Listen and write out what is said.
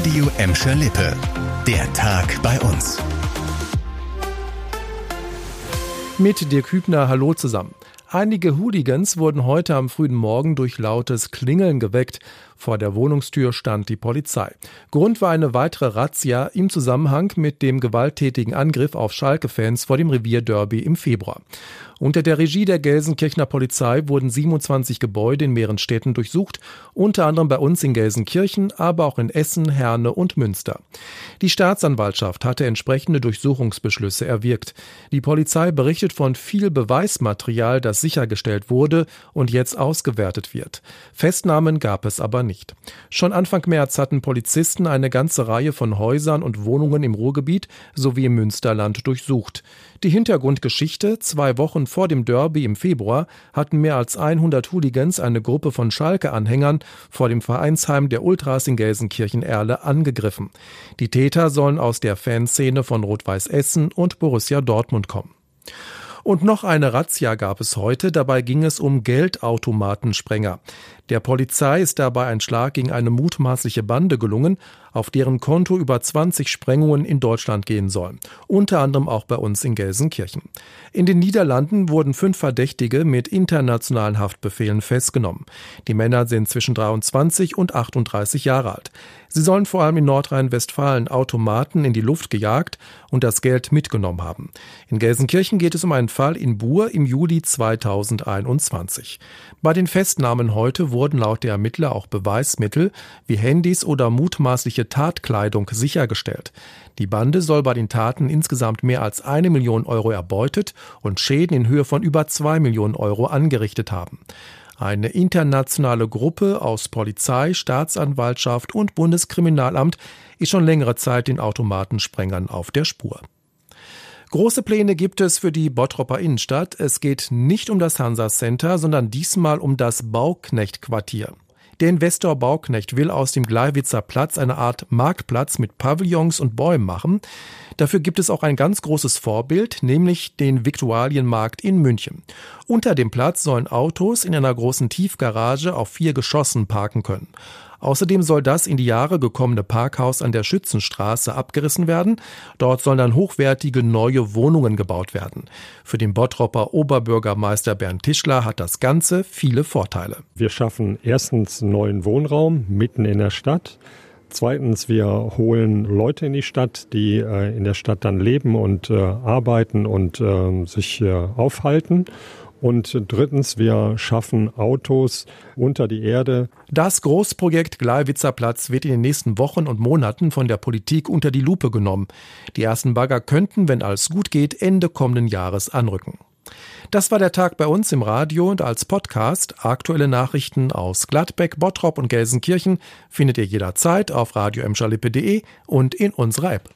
Radio Emscher Lippe. Der Tag bei uns. Mit Dirk Hübner, hallo zusammen. Einige Hooligans wurden heute am frühen Morgen durch lautes Klingeln geweckt. Vor der Wohnungstür stand die Polizei. Grund war eine weitere Razzia im Zusammenhang mit dem gewalttätigen Angriff auf Schalke-Fans vor dem Revierderby im Februar. Unter der Regie der Gelsenkirchener Polizei wurden 27 Gebäude in mehreren Städten durchsucht, unter anderem bei uns in Gelsenkirchen, aber auch in Essen, Herne und Münster. Die Staatsanwaltschaft hatte entsprechende Durchsuchungsbeschlüsse erwirkt. Die Polizei berichtet von viel Beweismaterial, das sichergestellt wurde und jetzt ausgewertet wird. Festnahmen gab es aber nicht. Schon Anfang März hatten Polizisten eine ganze Reihe von Häusern und Wohnungen im Ruhrgebiet sowie im Münsterland durchsucht. Die Hintergrundgeschichte, zwei Wochen vor dem Derby im Februar hatten mehr als 100 Hooligans eine Gruppe von Schalke-Anhängern vor dem Vereinsheim der Ultras in Gelsenkirchen-Erle angegriffen. Die Täter sollen aus der Fanszene von Rot-Weiß Essen und Borussia Dortmund kommen. Und noch eine Razzia gab es heute. Dabei ging es um Geldautomatensprenger. Der Polizei ist dabei ein Schlag gegen eine mutmaßliche Bande gelungen, auf deren Konto über 20 Sprengungen in Deutschland gehen sollen. Unter anderem auch bei uns in Gelsenkirchen. In den Niederlanden wurden fünf Verdächtige mit internationalen Haftbefehlen festgenommen. Die Männer sind zwischen 23 und 38 Jahre alt. Sie sollen vor allem in Nordrhein-Westfalen Automaten in die Luft gejagt und das Geld mitgenommen haben. In Gelsenkirchen geht es um einen Fall in Buhr im Juli 2021. Bei den Festnahmen heute wurden laut der Ermittler auch Beweismittel wie Handys oder mutmaßliche Tatkleidung sichergestellt. Die Bande soll bei den Taten insgesamt mehr als eine Million Euro erbeutet und Schäden in Höhe von über zwei Millionen Euro angerichtet haben. Eine internationale Gruppe aus Polizei, Staatsanwaltschaft und Bundeskriminalamt ist schon längere Zeit den Automatensprengern auf der Spur. Große Pläne gibt es für die Bottropper Innenstadt. Es geht nicht um das Hansa Center, sondern diesmal um das Bauknecht-Quartier. Der Investor Bauknecht will aus dem Gleiwitzer Platz eine Art Marktplatz mit Pavillons und Bäumen machen. Dafür gibt es auch ein ganz großes Vorbild, nämlich den Viktualienmarkt in München. Unter dem Platz sollen Autos in einer großen Tiefgarage auf vier Geschossen parken können. Außerdem soll das in die Jahre gekommene Parkhaus an der Schützenstraße abgerissen werden. Dort sollen dann hochwertige neue Wohnungen gebaut werden. Für den Bottropper Oberbürgermeister Bernd Tischler hat das Ganze viele Vorteile. Wir schaffen erstens neuen Wohnraum mitten in der Stadt. Zweitens, wir holen Leute in die Stadt, die äh, in der Stadt dann leben und äh, arbeiten und äh, sich aufhalten. Und drittens, wir schaffen Autos unter die Erde. Das Großprojekt Gleiwitzer Platz wird in den nächsten Wochen und Monaten von der Politik unter die Lupe genommen. Die ersten Bagger könnten, wenn alles gut geht, Ende kommenden Jahres anrücken. Das war der Tag bei uns im Radio und als Podcast. Aktuelle Nachrichten aus Gladbeck, Bottrop und Gelsenkirchen findet ihr jederzeit auf radio und in unserer App.